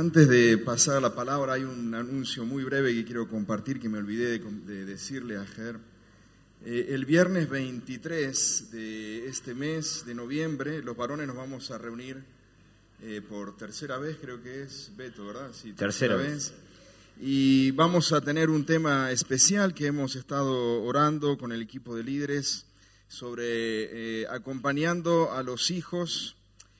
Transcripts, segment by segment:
Antes de pasar la palabra, hay un anuncio muy breve que quiero compartir que me olvidé de, decirle a Ger. Eh, el viernes 23 de este mes de noviembre, los varones nos vamos a reunir eh, por tercera vez, creo que es Beto, ¿verdad? Sí, tercera, vez. Y vamos a tener un tema especial que hemos estado orando con el equipo de líderes sobre eh, acompañando a los hijos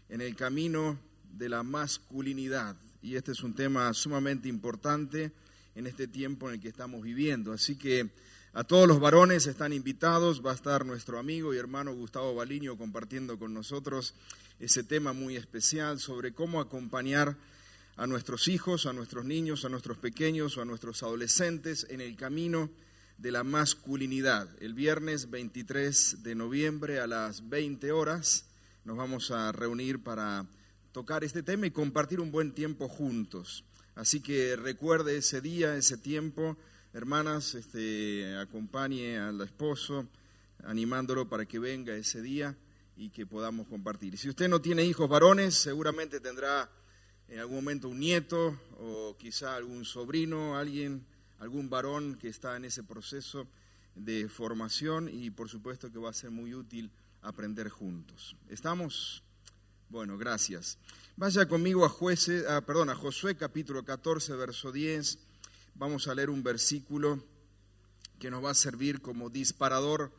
en el camino de la masculinidad y este es un tema sumamente importante en este tiempo en el que estamos viviendo. Así que a todos los varones están invitados, va a estar nuestro amigo y hermano Gustavo Baliño compartiendo con nosotros ese tema muy especial sobre cómo acompañar a nuestros hijos, a nuestros niños, a nuestros pequeños o a nuestros adolescentes en el camino de la masculinidad. El viernes 23 de noviembre a las 20 horas nos vamos a reunir para tocar este tema y compartir un buen tiempo juntos. Así que recuerde ese día, ese tiempo, hermanas, este, acompañe al esposo, animándolo para que venga ese día y que podamos compartir. Si usted no tiene hijos varones, seguramente tendrá en algún momento un nieto o quizá algún sobrino, alguien, algún varón que está en ese proceso de formación y por supuesto que va a ser muy útil aprender juntos. ¿Estamos? Bueno, gracias. Vaya conmigo a, jueces, a, perdón, a Josué capítulo 14, verso 10. Vamos a leer un versículo que nos va a servir como disparador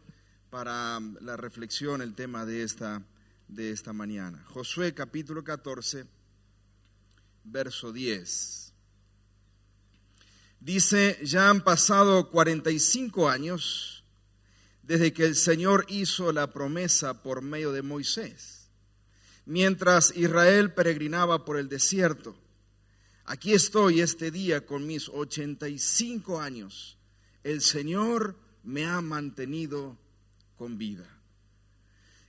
para la reflexión, el tema de esta, de esta mañana. Josué capítulo 14, verso 10. Dice, ya han pasado 45 años desde que el Señor hizo la promesa por medio de Moisés mientras Israel peregrinaba por el desierto. Aquí estoy este día con mis 85 años. El Señor me ha mantenido con vida.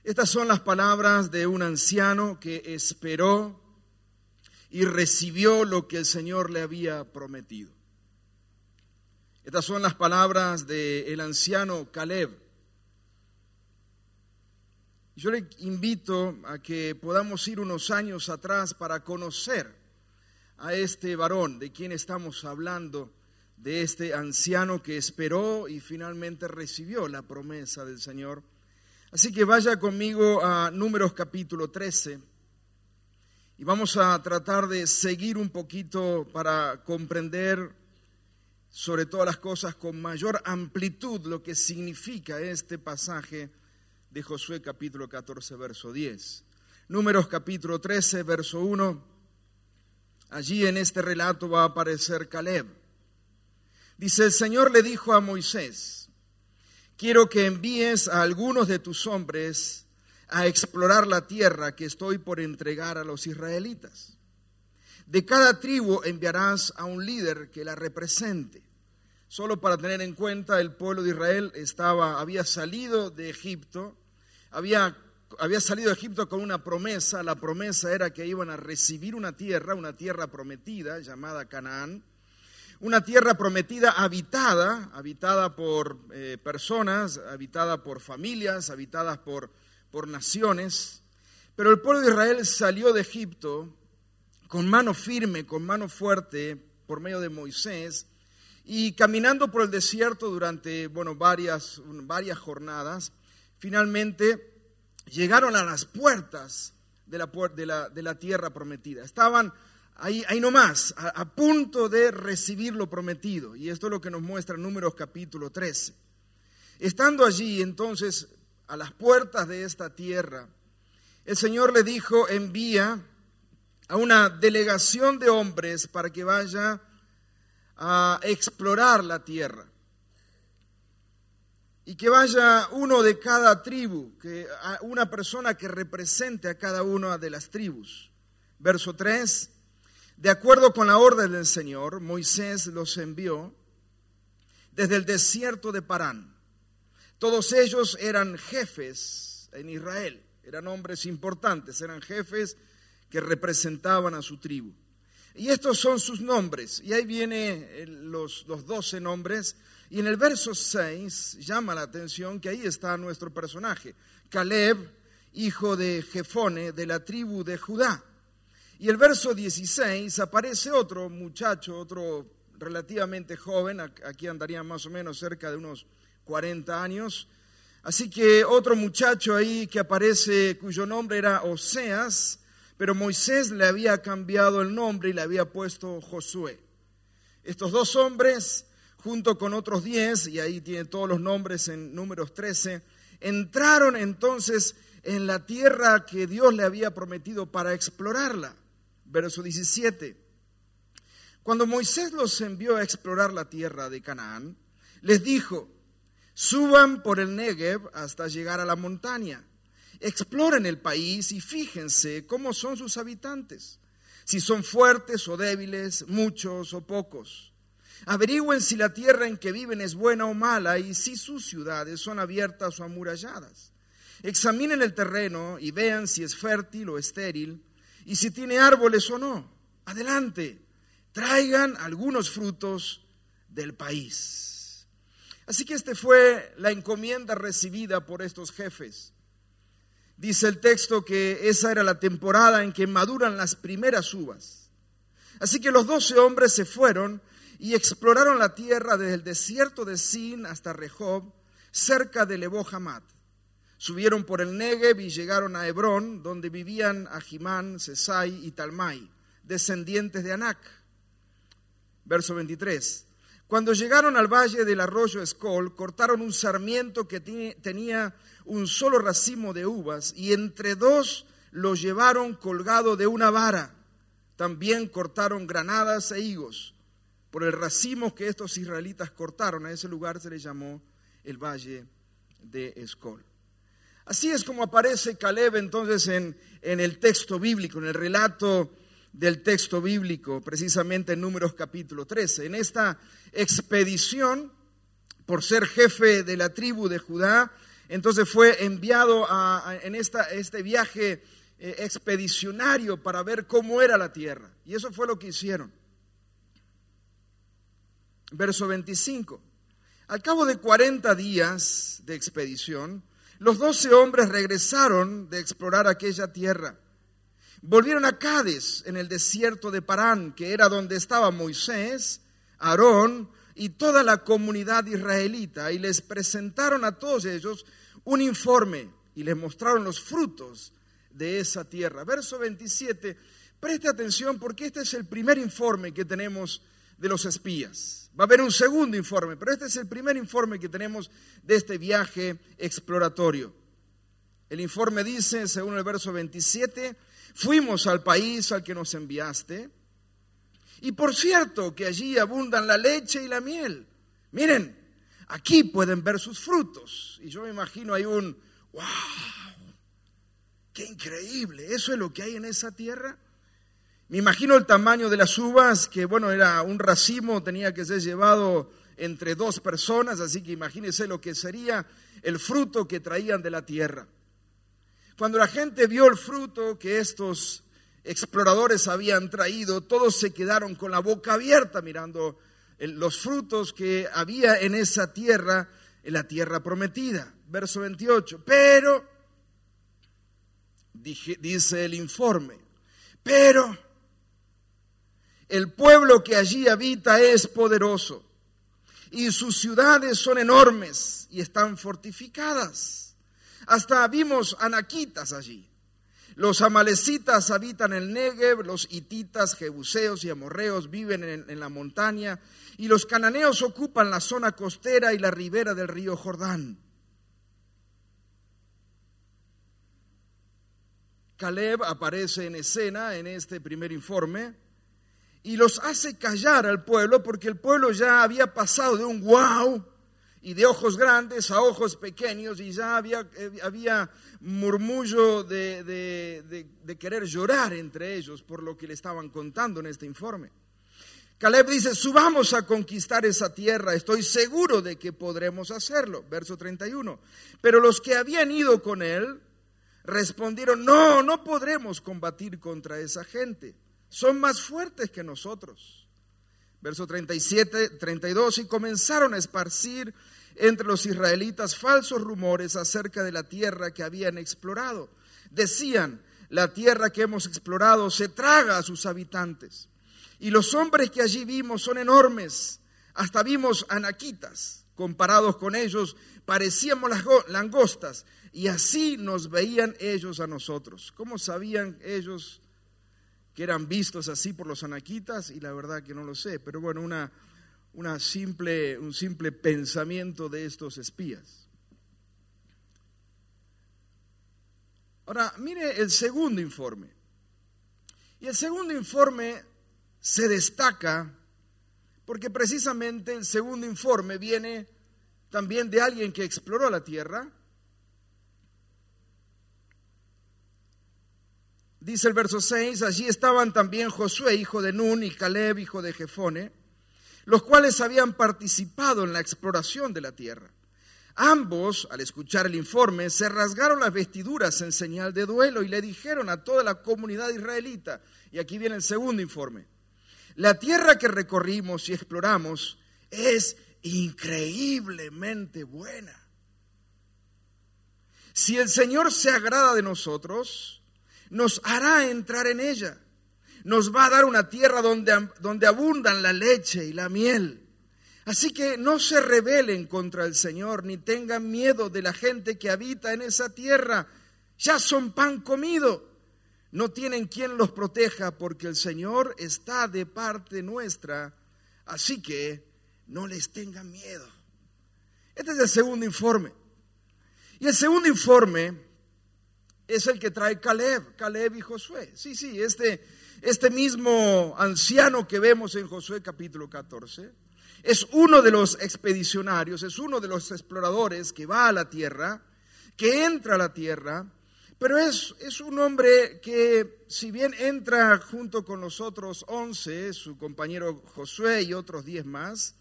Estas son las palabras de un anciano que esperó y recibió lo que el Señor le había prometido. Estas son las palabras del anciano Caleb, yo le invito a que podamos ir unos años atrás para conocer a este varón de quien estamos hablando, de este anciano que esperó y finalmente recibió la promesa del Señor. Así que vaya conmigo a Números capítulo 13 y vamos a tratar de seguir un poquito para comprender sobre todas las cosas con mayor amplitud lo que significa este pasaje de Josué capítulo 14, verso 10. Números capítulo 13, verso 1. Allí en este relato va a aparecer Caleb. Dice, el Señor le dijo a Moisés, quiero que envíes a algunos de tus hombres a explorar la tierra que estoy por entregar a los israelitas. De cada tribu enviarás a un líder que la represente. Solo para tener en cuenta, el pueblo de Israel estaba, había salido de Egipto había, había salido de Egipto con una promesa. La promesa era que iban a recibir una tierra, una tierra prometida llamada Canaán. Una tierra prometida habitada, habitada por eh, personas, habitada por familias, habitadas por, por naciones. Pero el pueblo de Israel salió de Egipto con mano firme, con mano fuerte, por medio de Moisés, y caminando por el desierto durante, bueno, varias, varias jornadas, finalmente llegaron a las puertas de la, de la, de la tierra prometida. Estaban ahí, ahí nomás, a, a, punto de recibir lo prometido. Y esto es lo que nos muestra Números capítulo 13. Estando allí entonces a las puertas de esta tierra, el Señor le dijo, envía a una delegación de hombres para que vaya a explorar la tierra. Y que vaya uno de cada tribu, que una persona que represente a cada una de las tribus. Verso 3, de acuerdo con la orden del Señor, Moisés los envió desde el desierto de Parán. Todos ellos eran jefes en Israel, eran hombres importantes, eran jefes que representaban a su tribu. Y estos son sus nombres, y ahí vienen los, los 12 nombres y en el verso 6 llama la atención que ahí está nuestro personaje, Caleb, hijo de Jefone, de la tribu de Judá. Y el verso 16 aparece otro muchacho, otro relativamente joven, aquí andaría más o menos cerca de unos 40 años. Así que otro muchacho ahí que aparece, cuyo nombre era Oseas, pero Moisés le había cambiado el nombre y le había puesto Josué. Estos dos hombres junto con otros diez, y ahí tiene todos los nombres en números 13, entraron entonces en la tierra que Dios le había prometido para explorarla. Verso 17. Cuando Moisés los envió a explorar la tierra de Canaán, les dijo, suban por el Negev hasta llegar a la montaña, exploren el país y fíjense cómo son sus habitantes, si son fuertes o débiles, muchos o pocos Averigüen si la tierra en que viven es buena o mala y si sus ciudades son abiertas o amuralladas. Examinen el terreno y vean si es fértil o estéril y si tiene árboles o no. Adelante, traigan algunos frutos del país. Así que esta fue la encomienda recibida por estos jefes. Dice el texto que esa era la temporada en que maduran las primeras uvas. Así que los doce hombres se fueron y exploraron la tierra desde el desierto de Sin hasta Rehob, cerca de Lebo Subieron por el Negev y llegaron a Hebrón, donde vivían Ahimán, Sesai y Talmai, descendientes de Anac. Verso 23. Cuando llegaron al valle del arroyo Escol, cortaron un sarmiento que tenía un solo racimo de uvas y entre dos lo llevaron colgado de una vara. También cortaron granadas e higos por el racimo que estos israelitas cortaron. A ese lugar se le llamó el Valle de Escol. Así es como aparece Caleb entonces en, en el texto bíblico, en el relato del texto bíblico, precisamente en Números capítulo 13. En esta expedición, por ser jefe de la tribu de Judá, entonces fue enviado en esta, este viaje eh, expedicionario para ver cómo era la tierra. Y eso fue lo que hicieron. Verso 25. Al cabo de 40 días de expedición, los doce hombres regresaron de explorar aquella tierra. Volvieron a Cades, en el desierto de Parán, que era donde estaba Moisés, Aarón y toda la comunidad israelita, y les presentaron a todos ellos un informe y les mostraron los frutos de esa tierra. Verso 27, preste atención porque este es el primer informe que tenemos de los espías. Va a haber un segundo informe, pero este es el primer informe que tenemos de este viaje exploratorio. El informe dice, según el verso 27, fuimos al país al que nos enviaste, y por cierto que allí abundan la leche y la miel. Miren, aquí pueden ver sus frutos. Y yo me imagino hay un, wow, qué increíble, eso es lo que hay en esa tierra. Me imagino el tamaño de las uvas, que bueno, era un racimo, tenía que ser llevado entre dos personas, así que imagínense lo que sería el fruto que traían de la tierra. Cuando la gente vio el fruto que estos exploradores habían traído, todos se quedaron con la boca abierta mirando los frutos que había en esa tierra, en la tierra prometida. Verso 28. Pero, dice el informe, pero el pueblo que allí habita es poderoso y sus ciudades son enormes y están fortificadas. Hasta vimos anaquitas allí. Los amalecitas habitan el Negev, los hititas, jebuseos y amorreos viven en, en la montaña y los cananeos ocupan la zona costera y la ribera del río Jordán. Caleb aparece en escena en este primer informe y los hace callar al pueblo porque el pueblo ya había pasado de un wow y de ojos grandes a ojos pequeños y ya había, eh, había murmullo de, de, querer llorar entre ellos por lo que le estaban contando en este informe. Caleb dice, subamos a conquistar esa tierra, estoy seguro de que podremos hacerlo. Verso 31. Pero los que habían ido con él respondieron, no, no podremos combatir contra esa gente, son más fuertes que nosotros. Verso 37, 32, y comenzaron a esparcir entre los israelitas falsos rumores acerca de la tierra que habían explorado. Decían, la tierra que hemos explorado se traga a sus habitantes. Y los hombres que allí vimos son enormes, hasta vimos anaquitas. Comparados con ellos, parecíamos langostas, y así nos veían ellos a nosotros. ¿Cómo sabían ellos que eran vistos así por los anaquitas? Y la verdad que no lo sé, pero bueno, una, una simple, un simple pensamiento de estos espías. Ahora, mire el segundo informe. Y el segundo informe se destaca porque precisamente el segundo informe viene también de alguien que exploró la tierra. Dice el verso 6, allí estaban también Josué, hijo de Nun, y Caleb, hijo de Jefone los cuales habían participado en la exploración de la tierra. Ambos, al escuchar el informe, se rasgaron las vestiduras en señal de duelo y le dijeron a toda la comunidad israelita, y aquí viene el segundo informe, la tierra que recorrimos y exploramos es increíblemente buena. Si el Señor se agrada de nosotros, nos hará entrar en ella nos va a dar una tierra donde, donde abundan la leche y la miel. Así que no se rebelen contra el Señor, ni tengan miedo de la gente que habita en esa tierra. Ya son pan comido. No tienen quien los proteja porque el Señor está de parte nuestra. Así que no les tengan miedo. Este es el segundo informe. Y el segundo informe es el que trae Caleb, Caleb y Josué. Sí, sí, este este mismo anciano que vemos en Josué capítulo 14 es uno de los expedicionarios, es uno de los exploradores que va a la tierra, que entra a la tierra, pero es, es un hombre que si bien entra junto con los otros once, su compañero Josué y otros diez más,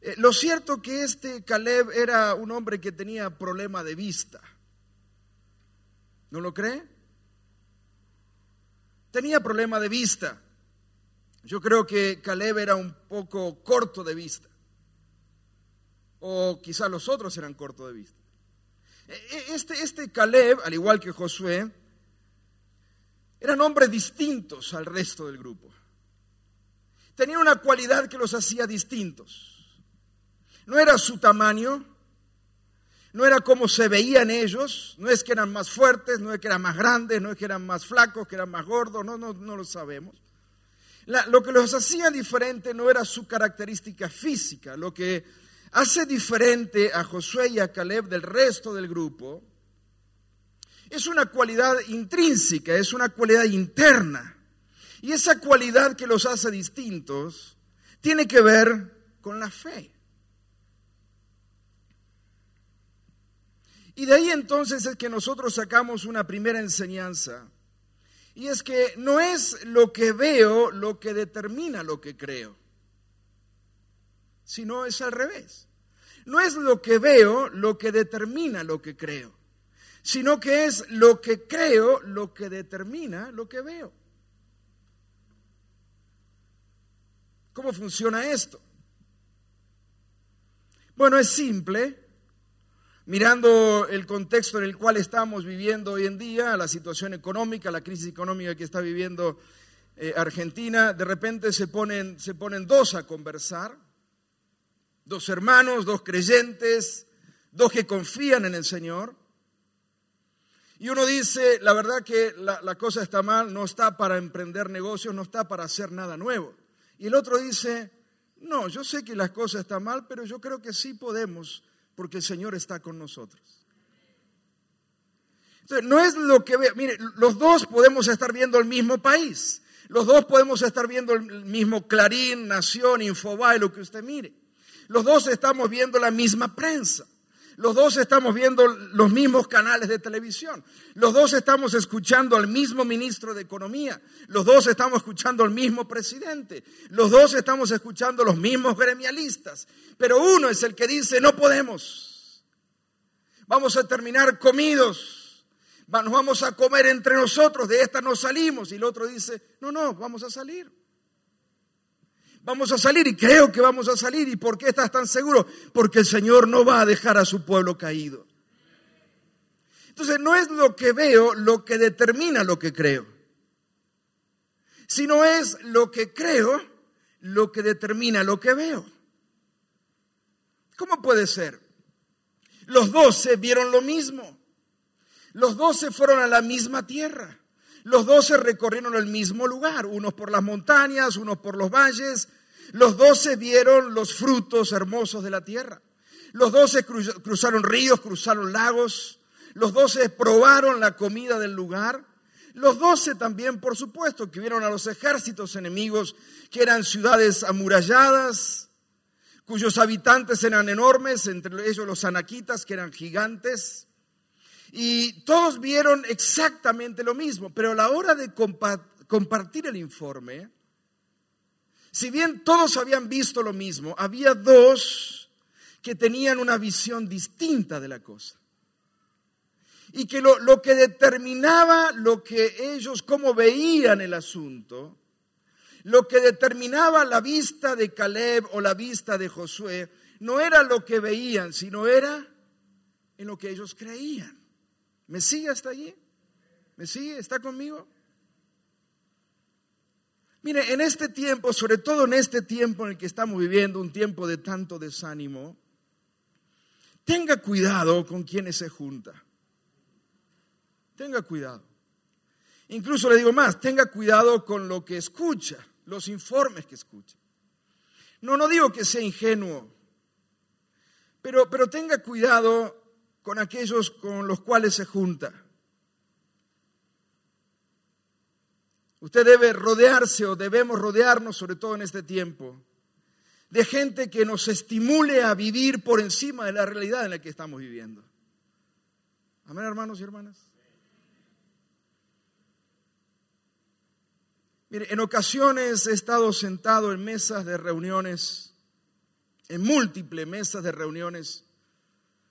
eh, lo cierto que este Caleb era un hombre que tenía problema de vista. ¿No lo cree? tenía problema de vista. Yo creo que Caleb era un poco corto de vista. O quizá los otros eran cortos de vista. E, e, este, este Caleb, al igual que Josué, eran hombres distintos al resto del grupo. Tenían una cualidad que los hacía distintos. No era su tamaño, no era como se veían ellos, no es que eran más fuertes, no es que eran más grandes, no es que eran más flacos, que eran más gordos, no, no, no lo sabemos. lo que los hacía diferente no era su característica física, lo que hace diferente a Josué y a Caleb del resto del grupo es una cualidad intrínseca, es una cualidad interna. Y esa cualidad que los hace distintos tiene que ver con la fe. Y de ahí entonces es que nosotros sacamos una primera enseñanza. Y es que no es lo que veo lo que determina lo que creo, sino es al revés. No es lo que veo lo que determina lo que creo, sino que es lo que creo lo que determina lo que veo. ¿Cómo funciona esto? Bueno, es simple mirando el contexto en el cual estamos viviendo hoy en día, la situación económica, la crisis económica que está viviendo eh, Argentina, de repente se ponen, se ponen dos a conversar, dos hermanos, dos creyentes, dos que confían en el Señor. Y uno dice, la verdad que la, la cosa está mal, no está para emprender negocios, no está para hacer nada nuevo. Y el otro dice, no, yo sé que las cosas están mal, pero yo creo que sí podemos porque el Señor está con nosotros. Entonces, no es lo que ve, mire, los dos podemos estar viendo el mismo país, los dos podemos estar viendo el mismo Clarín, Nación, Infobae, lo que usted mire. Los dos estamos viendo la misma prensa. Los dos estamos viendo los mismos canales de televisión. Los dos estamos escuchando al mismo ministro de Economía. Los dos estamos escuchando al mismo presidente. Los dos estamos escuchando los mismos gremialistas. Pero uno es el que dice, no podemos. Vamos a terminar comidos. Nos vamos a comer entre nosotros. De esta no salimos. Y el otro dice, no, no, vamos a salir. Vamos a salir y creo que vamos a salir. ¿Y por qué estás tan seguro? Porque el Señor no va a dejar a su pueblo caído. Entonces no es lo que veo lo que determina lo que creo, sino es lo que creo lo que determina lo que veo. ¿Cómo puede ser? Los doce vieron lo mismo. Los doce fueron a la misma tierra. Los doce recorrieron el mismo lugar, unos por las montañas, unos por los valles. Los doce vieron los frutos hermosos de la tierra. Los doce cruzaron ríos, cruzaron lagos. Los doce probaron la comida del lugar. Los doce también, por supuesto, que vieron a los ejércitos enemigos, que eran ciudades amuralladas, cuyos habitantes eran enormes, entre ellos los anaquitas, que eran gigantes. Y todos vieron exactamente lo mismo, pero a la hora de compartir el informe, si bien todos habían visto lo mismo, había dos que tenían una visión distinta de la cosa. Y que lo, lo que determinaba lo que ellos, cómo veían el asunto, lo que determinaba la vista de Caleb o la vista de Josué, no era lo que veían, sino era en lo que ellos creían. ¿Me sigue hasta allí? ¿Me sigue? ¿Está conmigo? Mire, en este tiempo, sobre todo en este tiempo en el que estamos viviendo, un tiempo de tanto desánimo, tenga cuidado con quienes se junta. Tenga cuidado. Incluso le digo más, tenga cuidado con lo que escucha, los informes que escucha. No, no digo que sea ingenuo, pero, pero tenga cuidado con aquellos con los cuales se junta. Usted debe rodearse o debemos rodearnos, sobre todo en este tiempo, de gente que nos estimule a vivir por encima de la realidad en la que estamos viviendo. Amén, hermanos y hermanas. Mire, en ocasiones he estado sentado en mesas de reuniones, en múltiples mesas de reuniones,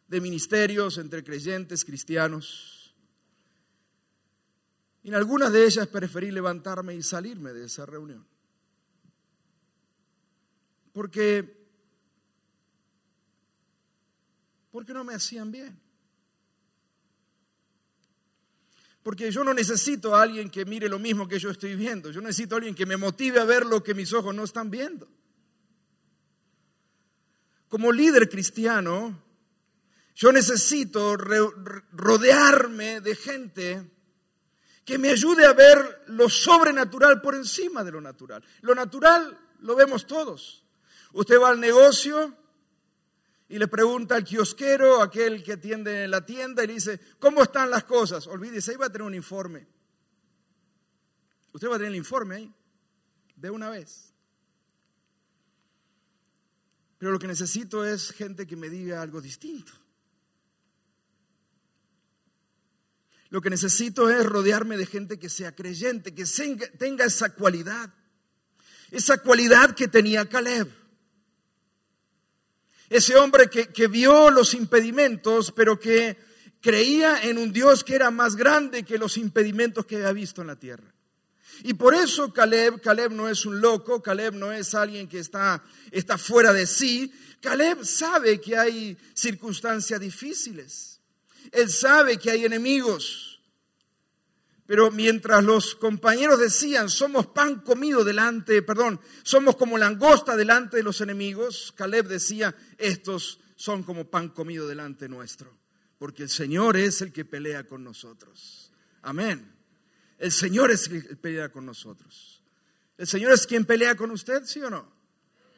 de ministerios entre creyentes cristianos. Y en algunas de ellas preferí levantarme y salirme de esa reunión. Porque, porque no me hacían bien. Porque yo no necesito a alguien que mire lo mismo que yo estoy viendo. Yo necesito a alguien que me motive a ver lo que mis ojos no están viendo. Como líder cristiano, yo necesito rodearme de gente que me ayude a ver lo sobrenatural por encima de lo natural. Lo natural lo vemos todos. Usted va al negocio y le pregunta al kiosquero, aquel que atiende en la tienda, y le dice, ¿cómo están las cosas? Olvídese, ahí va a tener un informe. Usted va a tener el informe ahí, de una vez. Pero lo que necesito es gente que me diga algo distinto. Lo que necesito es rodearme de gente que sea creyente, que tenga esa cualidad. Esa cualidad que tenía Caleb. Ese hombre que, que vio los impedimentos, pero que creía en un Dios que era más grande que los impedimentos que había visto en la tierra. Y por eso Caleb, Caleb no es un loco, Caleb no es alguien que está, está fuera de sí. Caleb sabe que hay circunstancias difíciles. Él sabe que hay enemigos. Pero mientras los compañeros decían, somos pan comido delante, perdón, somos como langosta delante de los enemigos, Caleb decía, estos son como pan comido delante nuestro, porque el Señor es el que pelea con nosotros. Amén. El Señor es el que pelea con nosotros. ¿El Señor es quien pelea con usted, sí o no?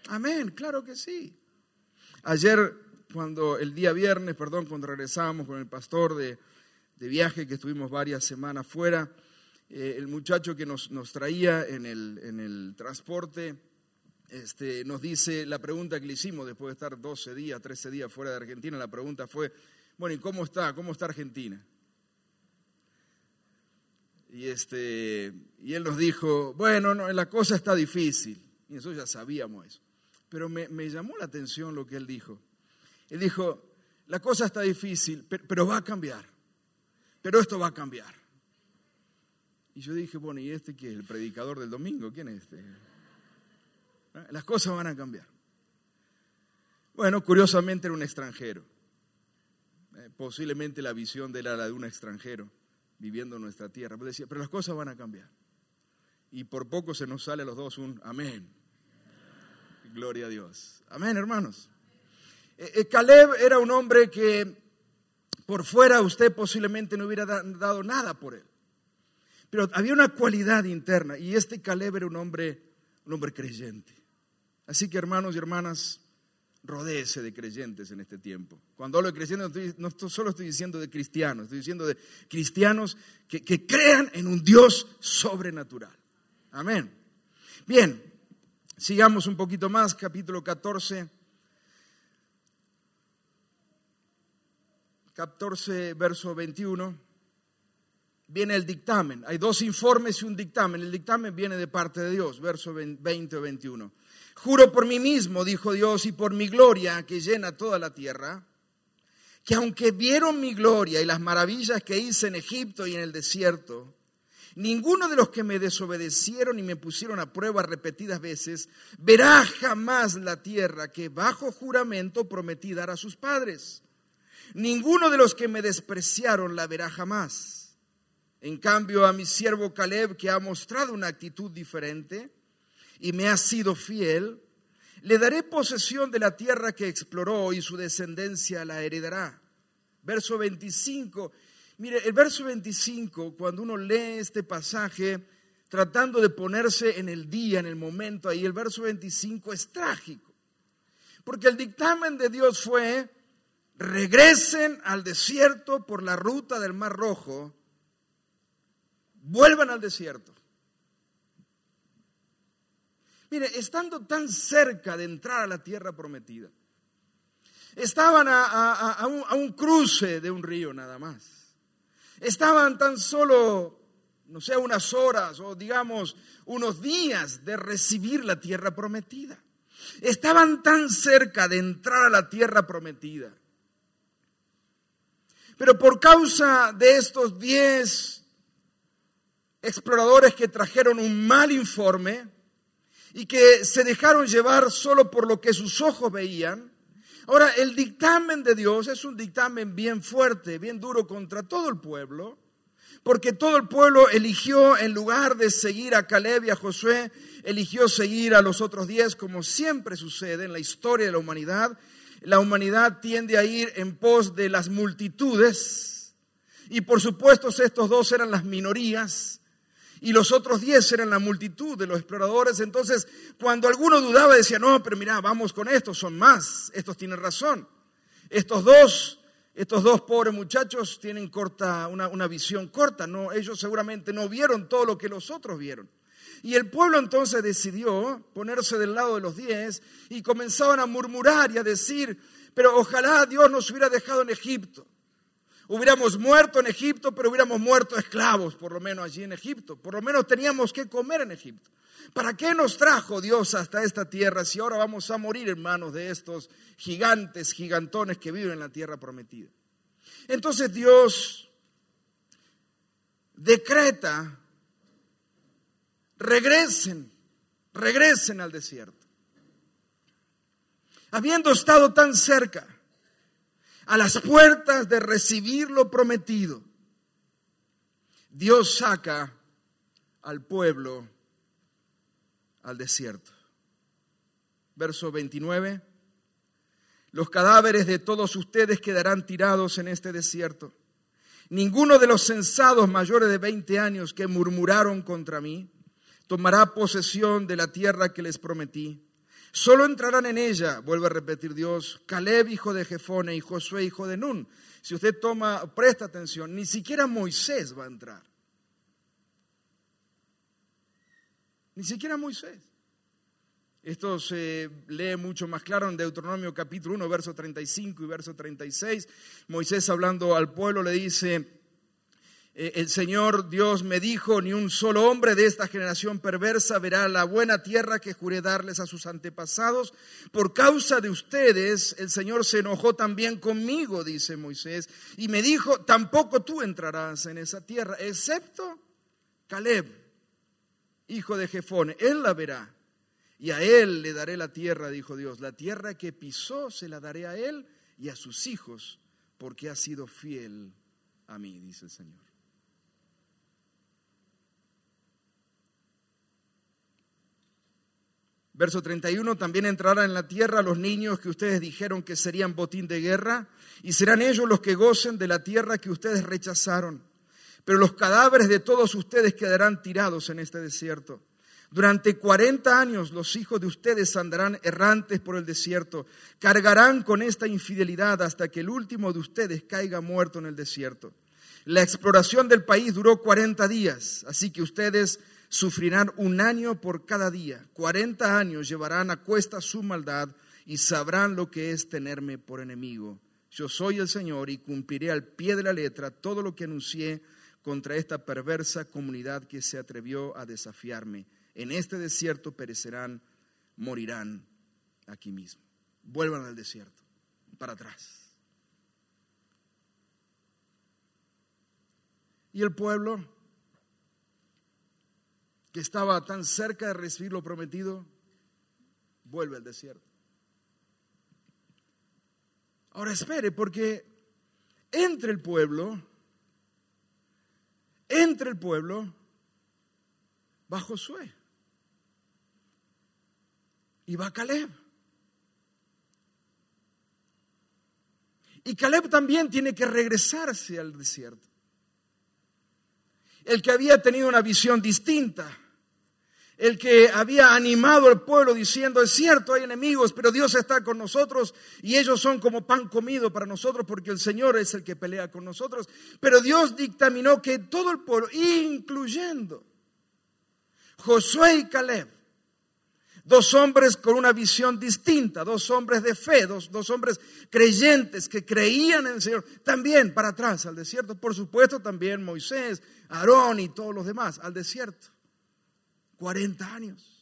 Amén, claro que sí. Ayer cuando el día viernes, perdón, cuando regresábamos con el pastor de, viaje, que estuvimos varias semanas fuera, eh, el muchacho que nos, traía en el, transporte este, nos dice la pregunta que le hicimos después de estar 12 días, 13 días fuera de Argentina, la pregunta fue, bueno, ¿y cómo está? ¿Cómo está Argentina? Y, este, y él nos dijo, bueno, no, la cosa está difícil. Y nosotros ya sabíamos eso. Pero me llamó la atención lo que él dijo. Él dijo, la cosa está difícil, pero va a cambiar. Pero esto va a cambiar. Y yo dije, bueno, ¿y este quién es? ¿El predicador del domingo? ¿Quién es este? ¿Eh? Las cosas van a cambiar. Bueno, curiosamente era un extranjero. Eh, posiblemente la visión de él era la de un extranjero viviendo en nuestra tierra. Pero decía, pero las cosas van a cambiar. Y por poco se nos sale a los dos un amén. Gloria a Dios. Amén, hermanos. Eh, Caleb era un hombre que por fuera usted posiblemente no hubiera dado nada por él. Pero había una cualidad interna y este Caleb era un hombre, un hombre creyente. Así que hermanos y hermanas, rodéese de creyentes en este tiempo. Cuando hablo de creyentes, no, solo estoy diciendo de cristianos, estoy diciendo de cristianos que, que crean en un Dios sobrenatural. Amén. Bien, sigamos un poquito más, capítulo 14. 14, verso 21 viene el dictamen. Hay dos informes y un dictamen. El dictamen viene de parte de Dios, verso 20 o 21. Juro por mí mismo, dijo Dios, y por mi gloria que llena toda la tierra, que aunque vieron mi gloria y las maravillas que hice en Egipto y en el desierto, ninguno de los que me desobedecieron y me pusieron a prueba repetidas veces verá jamás la tierra que bajo juramento prometí dar a sus padres. Ninguno de los que me despreciaron la verá jamás. En cambio, a mi siervo Caleb, que ha mostrado una actitud diferente y me ha sido fiel, le daré posesión de la tierra que exploró y su descendencia la heredará. Verso 25. Mire, el verso 25, cuando uno lee este pasaje, tratando de ponerse en el día, en el momento ahí, el verso 25 es trágico. Porque el dictamen de Dios fue, regresen al desierto por la ruta del Mar Rojo vuelvan al desierto. Mire, estando tan cerca de entrar a la tierra prometida, estaban a, un, un, cruce de un río nada más. Estaban tan solo, no sé, unas horas o digamos unos días de recibir la tierra prometida. Estaban tan cerca de entrar a la tierra prometida. Pero por causa de estos diez exploradores que trajeron un mal informe y que se dejaron llevar solo por lo que sus ojos veían. Ahora, el dictamen de Dios es un dictamen bien fuerte, bien duro contra todo el pueblo, porque todo el pueblo eligió, en lugar de seguir a Caleb y a Josué, eligió seguir a los otros diez, como siempre sucede en la historia de la humanidad. La humanidad tiende a ir en pos de las multitudes, y por supuesto estos dos eran las minorías, y los otros diez eran la multitud de los exploradores. Entonces, cuando alguno dudaba, decía, no, pero mira, vamos con estos, son más, estos tienen razón. Estos dos, estos dos pobres muchachos tienen corta, una, una visión corta, no, ellos seguramente no vieron todo lo que los otros vieron. Y el pueblo entonces decidió ponerse del lado de los diez y comenzaban a murmurar y a decir, pero ojalá Dios nos hubiera dejado en Egipto. Hubiéramos muerto en Egipto, pero hubiéramos muerto esclavos, por lo menos allí en Egipto. Por lo menos teníamos que comer en Egipto. ¿Para qué nos trajo Dios hasta esta tierra si ahora vamos a morir en manos de estos gigantes, gigantones que viven en la tierra prometida? Entonces Dios decreta, regresen, regresen al desierto. Habiendo estado tan cerca, a las puertas de recibir lo prometido, Dios saca al pueblo al desierto. Verso 29. Los cadáveres de todos ustedes quedarán tirados en este desierto. Ninguno de los censados mayores de 20 años que murmuraron contra mí tomará posesión de la tierra que les prometí Solo entrarán en ella, vuelve a repetir Dios, Caleb hijo de Jefone y Josué hijo de Nun. Si usted toma, presta atención, ni siquiera Moisés va a entrar. Ni siquiera Moisés. Esto se lee mucho más claro en Deuteronomio capítulo 1, verso 35 y verso 36. Moisés hablando al pueblo le dice, el Señor Dios me dijo, ni un solo hombre de esta generación perversa verá la buena tierra que juré darles a sus antepasados. Por causa de ustedes, el Señor se enojó también conmigo, dice Moisés, y me dijo, tampoco tú entrarás en esa tierra, excepto Caleb, hijo de Jefone. Él la verá. Y a él le daré la tierra, dijo Dios. La tierra que pisó se la daré a él y a sus hijos, porque ha sido fiel a mí, dice el Señor. Verso 31, también entrarán en la tierra los niños que ustedes dijeron que serían botín de guerra, y serán ellos los que gocen de la tierra que ustedes rechazaron. Pero los cadáveres de todos ustedes quedarán tirados en este desierto. Durante cuarenta años los hijos de ustedes andarán errantes por el desierto, cargarán con esta infidelidad hasta que el último de ustedes caiga muerto en el desierto. La exploración del país duró cuarenta días, así que ustedes sufrirán un año por cada día. Cuarenta años llevarán a cuesta su maldad y sabrán lo que es tenerme por enemigo. Yo soy el Señor y cumpliré al pie de la letra todo lo que anuncié contra esta perversa comunidad que se atrevió a desafiarme. En este desierto perecerán, morirán aquí mismo. Vuelvan al desierto, para atrás. Y el pueblo estaba tan cerca de recibir lo prometido, vuelve al desierto. Ahora espere, porque entre el pueblo, entre el pueblo, va Josué y va Caleb. Y Caleb también tiene que regresarse al desierto. El que había tenido una visión distinta el que había animado al pueblo diciendo, es cierto, hay enemigos, pero Dios está con nosotros y ellos son como pan comido para nosotros porque el Señor es el que pelea con nosotros. Pero Dios dictaminó que todo el pueblo, incluyendo Josué y Caleb, dos hombres con una visión distinta, dos hombres de fe, dos, dos hombres creyentes que creían en el Señor, también para atrás al desierto, por supuesto también Moisés, Aarón y todos los demás al desierto. 40 años.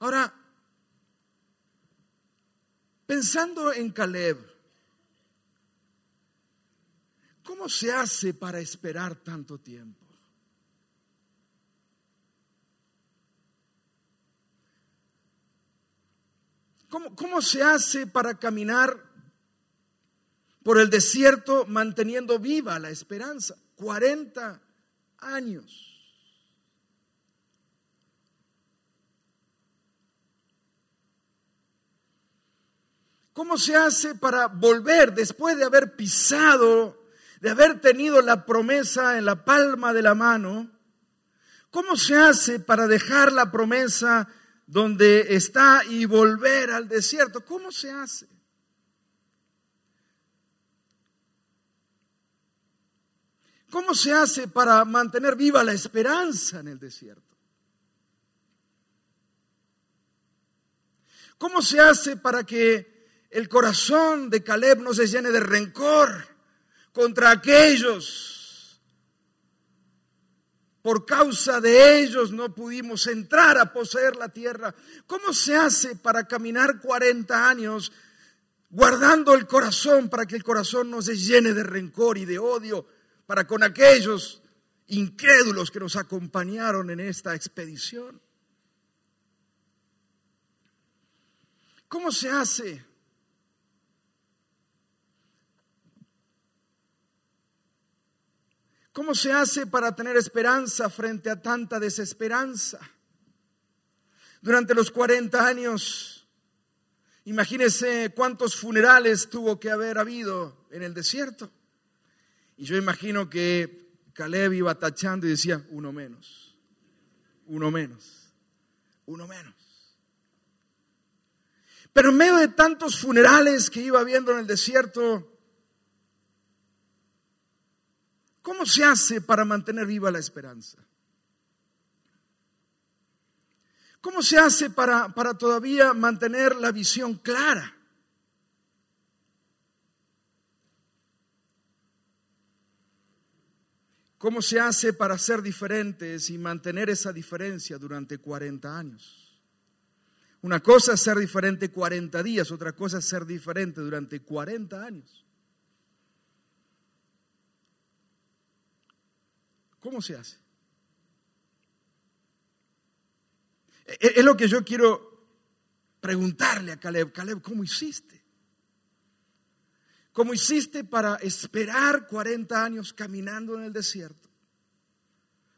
Ahora, pensando en Caleb, ¿cómo se hace para esperar tanto tiempo? ¿Cómo, ¿Cómo, se hace para caminar por el desierto manteniendo viva la esperanza. 40 años. ¿Cómo se hace para volver después de haber pisado, de haber tenido la promesa en la palma de la mano? ¿Cómo se hace para dejar la promesa donde está y volver al desierto? ¿Cómo se hace? ¿Cómo se hace para mantener viva la esperanza en el desierto? ¿Cómo se hace para que el corazón de Caleb no se llene de rencor contra aquellos? Por causa de ellos no pudimos entrar a poseer la tierra. ¿Cómo se hace para caminar 40 años guardando el corazón para que el corazón no se llene de rencor y de odio para con aquellos incrédulos que nos acompañaron en esta expedición. ¿Cómo se hace? ¿Cómo se hace para tener esperanza frente a tanta desesperanza? Durante los 40 años, imagínese cuántos funerales tuvo que haber habido en el desierto. Y yo imagino que Caleb iba tachando y decía, uno menos, uno menos, uno menos. Pero en medio de tantos funerales que iba viendo en el desierto, ¿Cómo se hace para mantener viva la esperanza? ¿Cómo se hace para, para todavía mantener la visión clara? ¿Cómo se hace para ser diferentes y mantener esa diferencia durante 40 años? Una cosa es ser diferente 40 días, otra cosa es ser diferente durante 40 años. ¿Cómo se hace? E-, e-, es lo que yo quiero preguntarle a Caleb. Caleb, ¿cómo hiciste? ¿Cómo hiciste para esperar 40 años caminando en el desierto,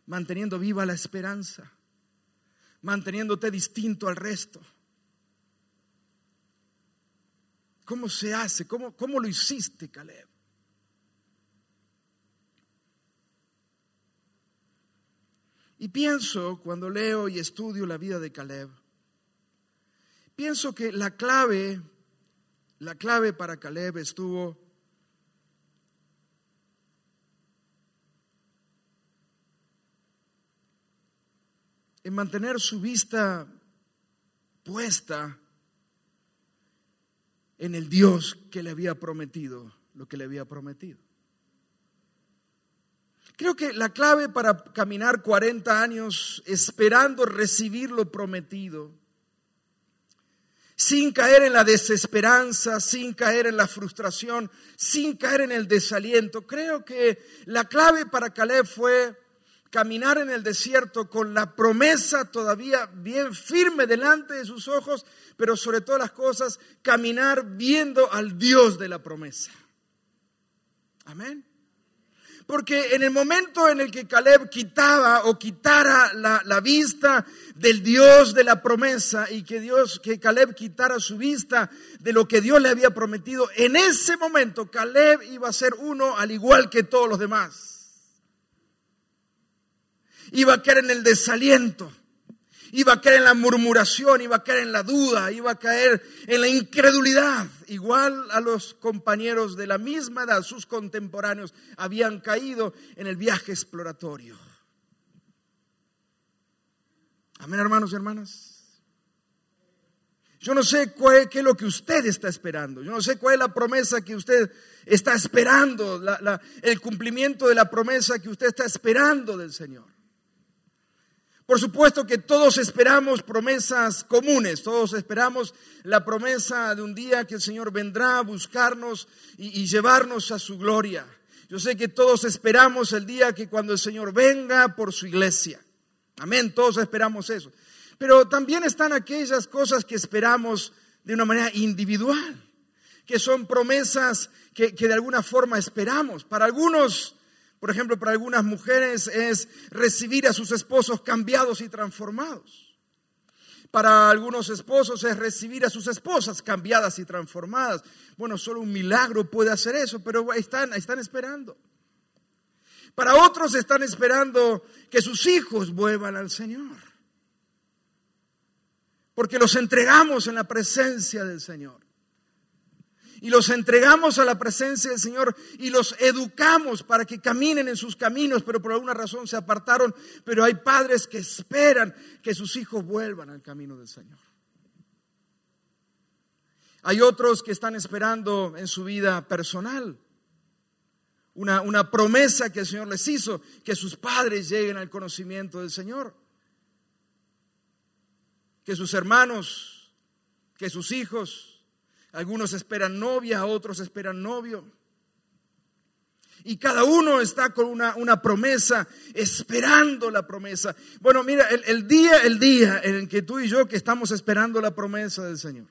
manteniendo viva la esperanza, manteniéndote distinto al resto. ¿Cómo se hace? ¿Cómo, cómo lo hiciste, Caleb? Y pienso, cuando leo y estudio la vida de Caleb, pienso que la clave la clave para Caleb estuvo en mantener su vista puesta en el Dios que le había prometido lo que le había prometido. Creo que la clave para caminar 40 años esperando recibir lo prometido sin caer en la desesperanza, sin caer en la frustración, sin caer en el desaliento. Creo que la clave para Caleb fue caminar en el desierto con la promesa todavía bien firme delante de sus ojos, pero sobre todas las cosas, caminar viendo al Dios de la promesa. Amén. Porque en el momento en el que Caleb quitaba o quitara la, vista del Dios de la promesa y que Dios, que Caleb quitara su vista de lo que Dios le había prometido, en ese momento Caleb iba a ser uno al igual que todos los demás. Iba a caer en el desaliento iba a caer en la murmuración, iba a caer en la duda, iba a caer en la incredulidad. Igual a los compañeros de la misma edad, sus contemporáneos, habían caído en el viaje exploratorio. Amén, hermanos y hermanas. Yo no sé cuál, qué es lo que usted está esperando. Yo no sé cuál es la promesa que usted está esperando, el cumplimiento de la promesa que usted está esperando del Señor. Por supuesto que todos esperamos promesas comunes, todos esperamos la promesa de un día que el Señor vendrá a buscarnos y, llevarnos a su gloria. Yo sé que todos esperamos el día que cuando el Señor venga por su iglesia. Amén, todos esperamos eso. Pero también están aquellas cosas que esperamos de una manera individual, que son promesas que, que de alguna forma esperamos. Para algunos por ejemplo, para algunas mujeres es recibir a sus esposos cambiados y transformados. Para algunos esposos es recibir a sus esposas cambiadas y transformadas. Bueno, solo un milagro puede hacer eso, pero están, están esperando. Para otros están esperando que sus hijos vuelvan al Señor. Porque los entregamos en la presencia del Señor y los entregamos a la presencia del Señor y los educamos para que caminen en sus caminos, pero por alguna razón se apartaron. Pero hay padres que esperan que sus hijos vuelvan al camino del Señor. Hay otros que están esperando en su vida personal una, una promesa que el Señor les hizo, que sus padres lleguen al conocimiento del Señor, que sus hermanos, que sus hijos algunos esperan novia, otros esperan novio. Y cada uno está con una, una promesa, esperando la promesa. Bueno, mira, el, el, día, el día en el que tú y yo que estamos esperando la promesa del Señor.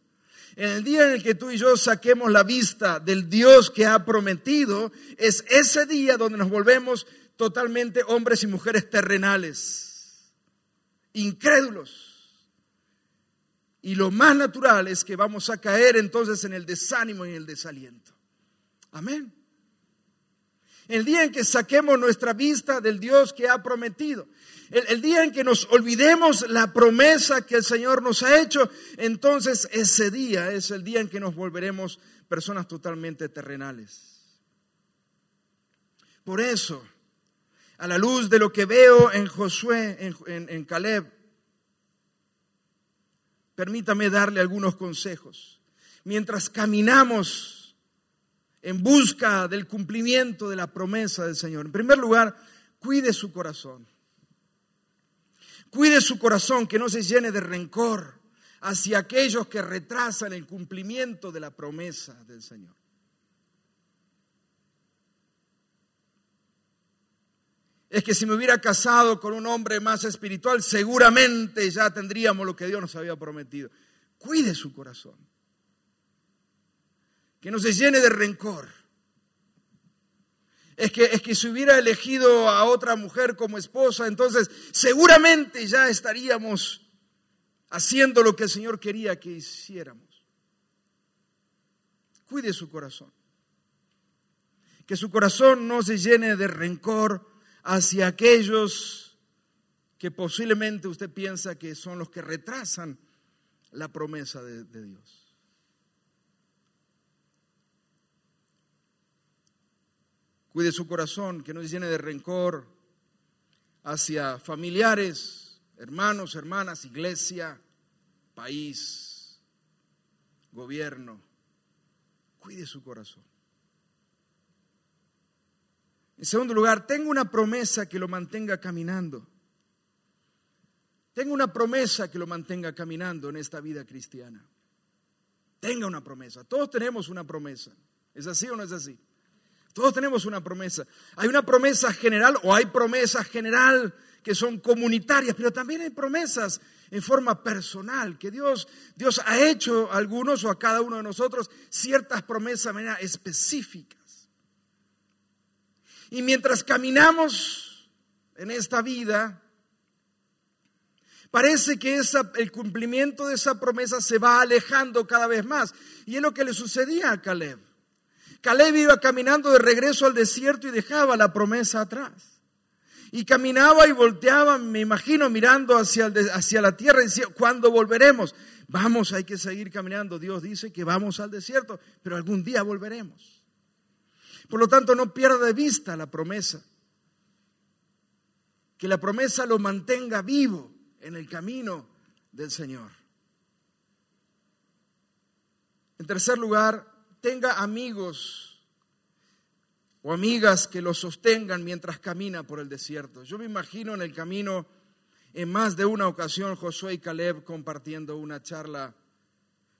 En el día en el que tú y yo saquemos la vista del Dios que ha prometido, es ese día donde nos volvemos totalmente hombres y mujeres terrenales, incrédulos y lo más natural es que vamos a caer entonces en el desánimo y en el desaliento. Amén. El día en que saquemos nuestra vista del Dios que ha prometido, el, día en que nos olvidemos la promesa que el Señor nos ha hecho, entonces ese día es el día en que nos volveremos personas totalmente terrenales. Por eso, a la luz de lo que veo en Josué, en, Caleb, permítame darle algunos consejos. Mientras caminamos en busca del cumplimiento de la promesa del Señor, en primer lugar, cuide su corazón. Cuide su corazón que no se llene de rencor hacia aquellos que retrasan el cumplimiento de la promesa del Señor. Es que si me hubiera casado con un hombre más espiritual, seguramente ya tendríamos lo que Dios nos había prometido. Cuide su corazón. Que no se llene de rencor es que, es que si hubiera elegido a otra mujer como esposa, entonces seguramente ya estaríamos haciendo lo que el Señor quería que hiciéramos. Cuide su corazón. Que su corazón no se llene de rencor hacia aquellos que posiblemente usted piensa que son los que retrasan la promesa de, Dios. Cuide su corazón, que no se llene de rencor hacia familiares, hermanos, hermanas, iglesia, país, gobierno. Cuide su corazón. En segundo lugar, tenga una promesa que lo mantenga caminando. Tenga una promesa que lo mantenga caminando en esta vida cristiana. Tenga una promesa. Todos tenemos una promesa. ¿Es así o no es así? Todos tenemos una promesa. Hay una promesa general o hay promesas general que son comunitarias, pero también hay promesas en forma personal, que Dios, Dios ha hecho a algunos o a cada uno de nosotros ciertas promesas de manera específicas. Y mientras caminamos en esta vida, parece que el cumplimiento de esa promesa se va alejando cada vez más. Y es lo que le sucedía a Caleb. Caleb iba caminando de regreso al desierto y dejaba la promesa atrás. Y caminaba y volteaba, me imagino, mirando hacia, hacia la tierra y decía, ¿cuándo volveremos? Vamos, hay que seguir caminando. Dios dice que vamos al desierto, pero algún día volveremos. Por lo tanto, no pierda de vista la promesa. Que la promesa lo mantenga vivo en el camino del Señor. En tercer lugar, tenga amigos o amigas que lo sostengan mientras camina por el desierto. Yo me imagino en el camino, en más de una ocasión, Josué y Caleb compartiendo una charla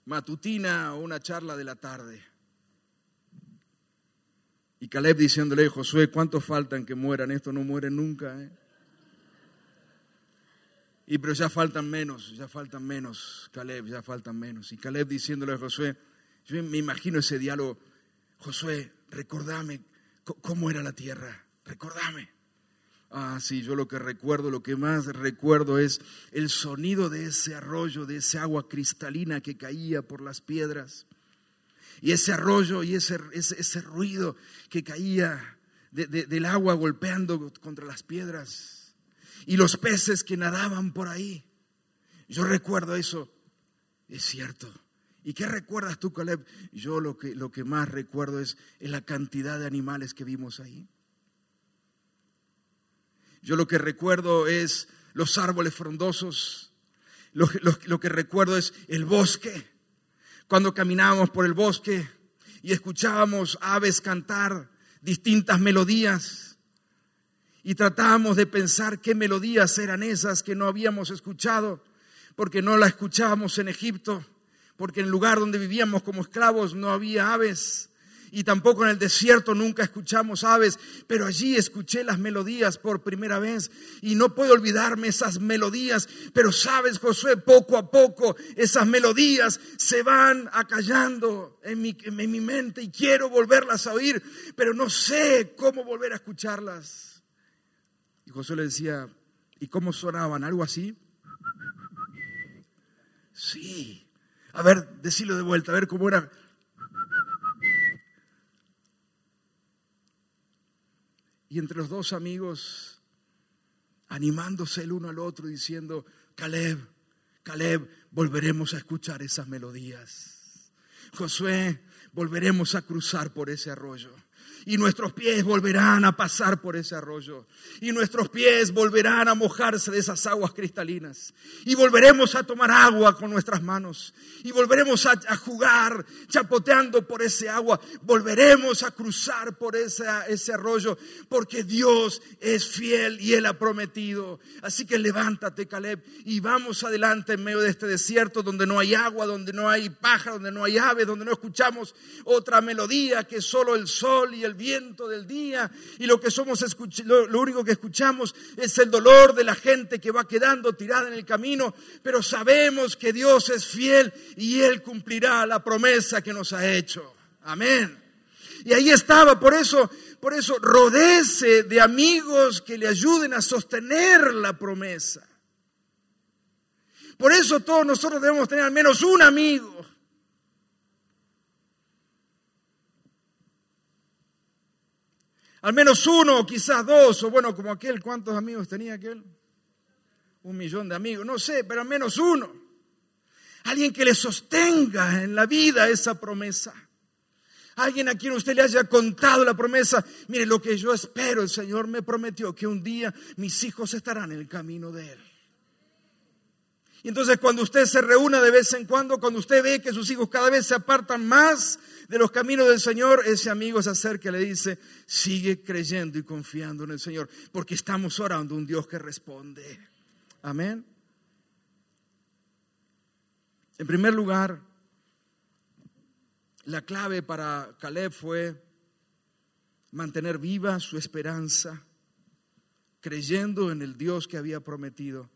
matutina o una charla de la tarde. Y Caleb diciéndole, Josué, ¿cuántos faltan que mueran? Esto no muere nunca. ¿eh? Y pero ya faltan menos, ya faltan menos, Caleb, ya faltan menos. Y Caleb diciéndole a Josué, yo me imagino ese diálogo. Josué, recordame cómo era la tierra. Recordame. Ah, sí, yo lo que recuerdo, lo que más recuerdo es el sonido de ese arroyo, de ese agua cristalina que caía por las piedras. Y ese arroyo y ese, ese, ruido que caía del agua golpeando contra las piedras. Y los peces que nadaban por ahí. Yo recuerdo eso. Es cierto. ¿Y qué recuerdas tú, Caleb? Yo lo que, lo que más recuerdo es, la cantidad de animales que vimos ahí. Yo lo que recuerdo es los árboles frondosos. Lo, lo, que recuerdo es el bosque. Cuando caminábamos por el bosque y escuchábamos aves cantar distintas melodías y tratábamos de pensar qué melodías eran esas que no habíamos escuchado porque no las escuchábamos en Egipto porque en el lugar donde vivíamos como esclavos no había aves y tampoco en el desierto nunca escuchamos aves, pero allí escuché las melodías por primera vez y no puedo olvidarme esas melodías, pero sabes Josué, poco a poco esas melodías se van acallando en mi, en mi mente y quiero volverlas a oír, pero no sé cómo volver a escucharlas. Y Josué le decía, ¿y cómo sonaban? ¿Algo así? Sí, a ver, decilo de vuelta, a ver cómo era. Y entre los dos amigos, animándose el uno al otro, diciendo, Caleb, Caleb, volveremos a escuchar esas melodías. Josué, volveremos a cruzar por ese arroyo. Y nuestros pies volverán a pasar por ese arroyo y nuestros pies volverán a mojarse de esas aguas cristalinas y volveremos a tomar agua con nuestras manos y volveremos a, jugar chapoteando por ese agua, volveremos a cruzar por ese, ese arroyo porque Dios es fiel y Él ha prometido. Así que levántate Caleb y vamos adelante en medio de este desierto donde no hay agua, donde no hay paja, donde no hay ave, donde no escuchamos otra melodía que solo el sol y el viento del día y lo que somos lo, lo único que escuchamos es el dolor de la gente que va quedando tirada en el camino, pero sabemos que Dios es fiel y Él cumplirá la promesa que nos ha hecho. Amén. Y ahí estaba, por eso, por eso rodece de amigos que le ayuden a sostener la promesa. Por eso todos nosotros debemos tener al menos un amigo Al menos uno, quizás dos, o bueno, como aquel, ¿cuántos amigos tenía aquel? Un millón de amigos, no sé, pero al menos uno. Alguien que le sostenga en la vida esa promesa. Alguien a quien usted le haya contado la promesa. Mire, lo que yo espero, el Señor me prometió que un día mis hijos estarán en el camino de Él. Y entonces cuando usted se reúna de vez en cuando, cuando usted ve que sus hijos cada vez se apartan más de los caminos del Señor, ese amigo se acerca y le dice, sigue creyendo y confiando en el Señor, porque estamos orando un Dios que responde. Amén. En primer lugar, la clave para Caleb fue mantener viva su esperanza, creyendo en el Dios que había prometido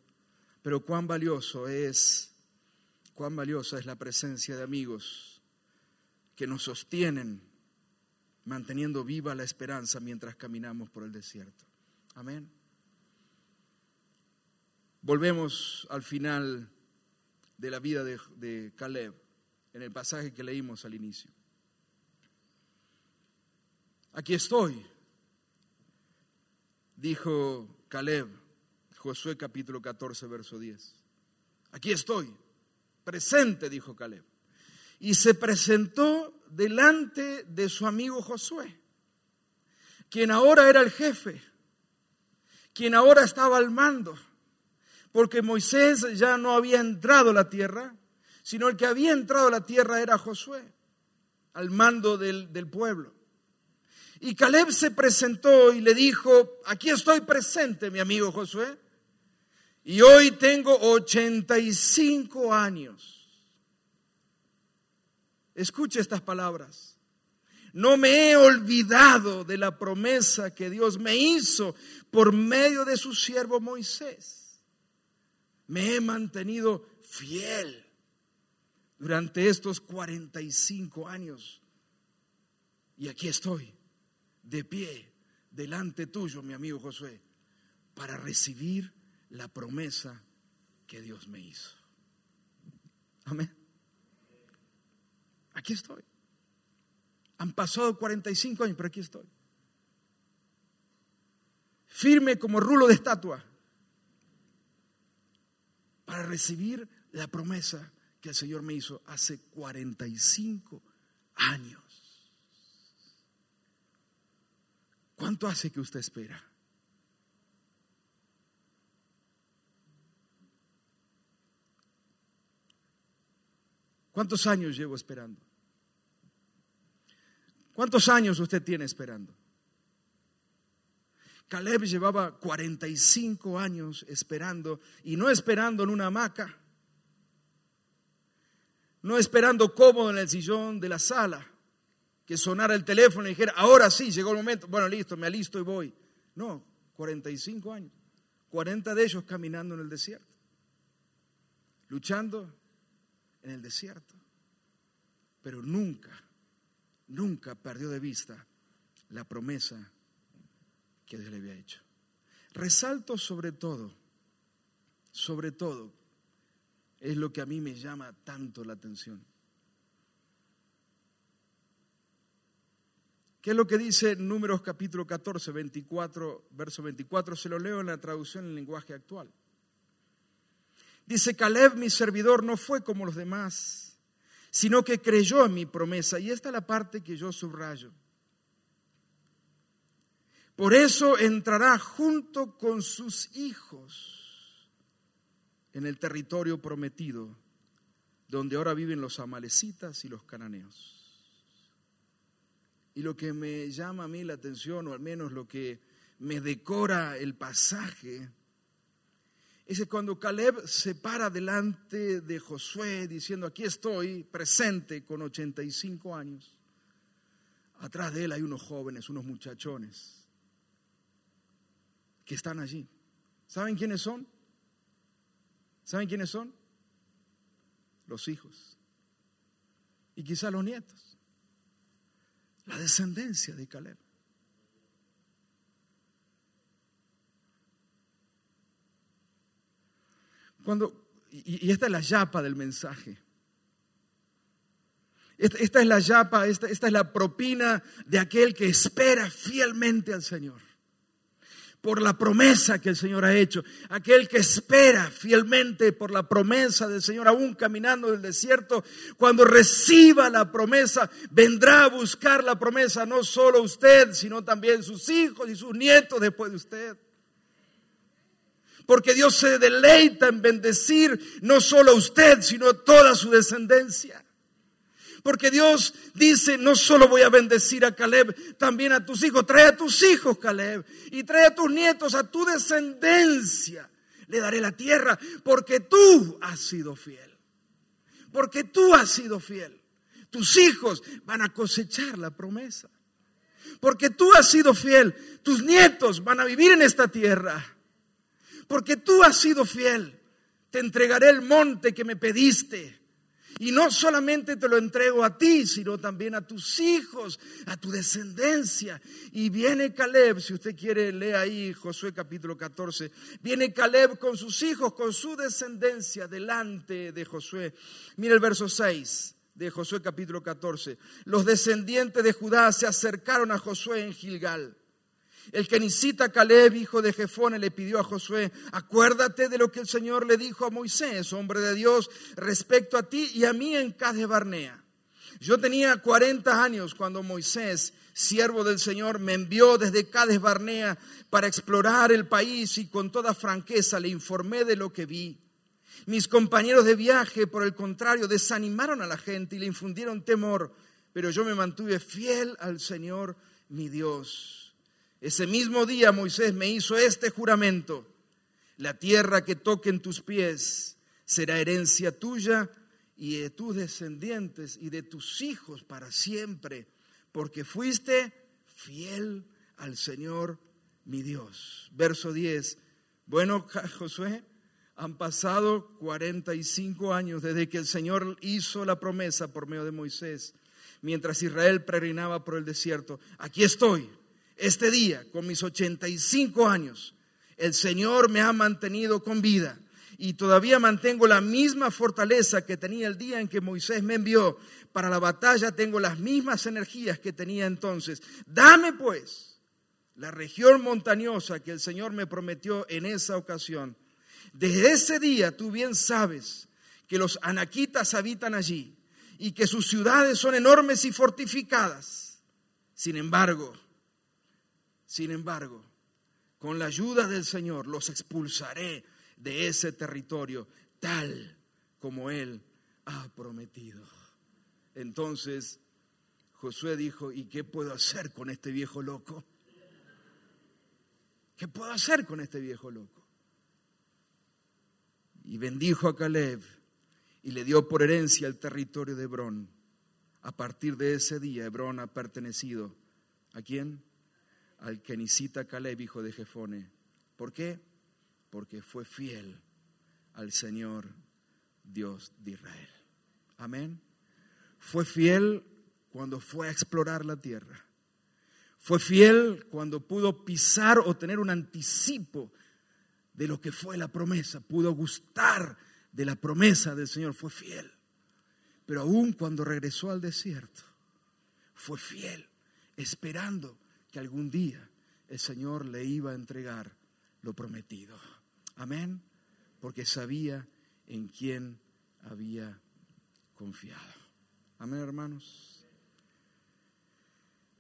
pero cuán valioso es, cuán valiosa es la presencia de amigos que nos sostienen manteniendo viva la esperanza mientras caminamos por el desierto. Amén. Volvemos al final de la vida de, de, Caleb, en el pasaje que leímos al inicio. Aquí estoy, dijo Caleb, Josué capítulo 14, verso 10. Aquí estoy, presente, dijo Caleb. Y se presentó delante de su amigo Josué, quien ahora era el jefe, quien ahora estaba al mando, porque Moisés ya no había entrado a la tierra, sino el que había entrado a la tierra era Josué, al mando del, del pueblo. Y Caleb se presentó y le dijo, aquí estoy presente, mi amigo Josué. Y hoy tengo 85 años. Escuche estas palabras. No me he olvidado de la promesa que Dios me hizo por medio de su siervo Moisés. Me he mantenido fiel durante estos 45 años. Y aquí estoy, de pie, delante tuyo, mi amigo Josué, para recibir la promesa que Dios me hizo. Amén. Aquí estoy. Han pasado 45 años, pero aquí estoy. Firme como rulo de estatua para recibir la promesa que el Señor me hizo hace 45 años. ¿Cuánto hace que usted espera? ¿Cuántos años llevo esperando? ¿Cuántos años usted tiene esperando? Caleb llevaba 45 años esperando y no esperando en una hamaca, no esperando cómodo en el sillón de la sala, que sonara el teléfono y dijera, ahora sí, llegó el momento, bueno, listo, me alisto y voy. No, 45 años, 40 de ellos caminando en el desierto, luchando en el desierto. Pero nunca, nunca perdió de vista la promesa que Dios le había hecho. Resalto sobre todo, sobre todo, es lo que a mí me llama tanto la atención. ¿Qué es lo que dice Números capítulo 14, 24, verso 24? Se lo leo en la traducción en lenguaje actual. Dice, Caleb, mi servidor, no fue como los demás, sino que creyó en mi promesa. Y esta es la parte que yo subrayo. Por eso entrará junto con sus hijos en el territorio prometido, donde ahora viven los amalecitas y los cananeos. Y lo que me llama a mí la atención, o al menos lo que me decora el pasaje, que cuando Caleb se para delante de Josué diciendo, aquí estoy presente con 85 años, atrás de él hay unos jóvenes, unos muchachones, que están allí. ¿Saben quiénes son? ¿Saben quiénes son? Los hijos. Y quizá los nietos. La descendencia de Caleb. Cuando, y, esta es la yapa del mensaje. Esta, es la yapa, esta, esta es la propina de aquel que espera fielmente al Señor por la promesa que el Señor ha hecho. Aquel que espera fielmente por la promesa del Señor, aún caminando del desierto, cuando reciba la promesa, vendrá a buscar la promesa no solo usted, sino también sus hijos y sus nietos después de usted porque Dios se deleita en bendecir no solo a usted, sino a toda su descendencia. Porque Dios dice, no solo voy a bendecir a Caleb, también a tus hijos. Trae a tus hijos, Caleb, y trae a tus nietos, a tu descendencia. Le daré la tierra porque tú has sido fiel. Porque tú has sido fiel. Tus hijos van a cosechar la promesa. Porque tú has sido fiel. Tus nietos van a vivir en esta tierra porque tú has sido fiel. Te entregaré el monte que me pediste. Y no solamente te lo entrego a ti, sino también a tus hijos, a tu descendencia. Y viene Caleb, si usted quiere, lee ahí Josué capítulo 14. Viene Caleb con sus hijos, con su descendencia, delante de Josué. Mira el verso 6 de Josué capítulo 14. Los descendientes de Judá se acercaron a Josué en Gilgal el kenicita Caleb, hijo de Jefone, le pidió a Josué, acuérdate de lo que el Señor le dijo a Moisés, hombre de Dios, respecto a ti y a mí en Cades Barnea. Yo tenía 40 años cuando Moisés, siervo del Señor, me envió desde Cades Barnea para explorar el país y con toda franqueza le informé de lo que vi. Mis compañeros de viaje, por el contrario, desanimaron a la gente y le infundieron temor, pero yo me mantuve fiel al Señor, mi Dios. Ese mismo día Moisés me hizo este juramento. La tierra que toque en tus pies será herencia tuya y de tus descendientes y de tus hijos para siempre, porque fuiste fiel al Señor mi Dios. Verso 10. Bueno, Josué, han pasado 45 años desde que el Señor hizo la promesa por medio de Moisés, mientras Israel peregrinaba por el desierto. Aquí estoy este día, con mis 85 años, el Señor me ha mantenido con vida y todavía mantengo la misma fortaleza que tenía el día en que Moisés me envió. Para la batalla tengo las mismas energías que tenía entonces. Dame pues la región montañosa que el Señor me prometió en esa ocasión. Desde ese día tú bien sabes que los anaquitas habitan allí y que sus ciudades son enormes y fortificadas. Sin embargo, sin embargo, con la ayuda del Señor los expulsaré de ese territorio tal como Él ha prometido. Entonces Josué dijo, ¿y qué puedo hacer con este viejo loco? ¿Qué puedo hacer con este viejo loco? Y bendijo a Caleb y le dio por herencia el territorio de Hebrón. A partir de ese día, Hebrón ha pertenecido a quién? Al kenicita Caleb, hijo de Jefone. ¿Por qué? Porque fue fiel al Señor Dios de Israel. Amén. Fue fiel cuando fue a explorar la tierra. Fue fiel cuando pudo pisar o tener un anticipo de lo que fue la promesa. Pudo gustar de la promesa del Señor. Fue fiel. Pero aún cuando regresó al desierto, fue fiel, esperando que algún día el Señor le iba a entregar lo prometido. Amén. Porque sabía en quién había confiado. Amén, hermanos.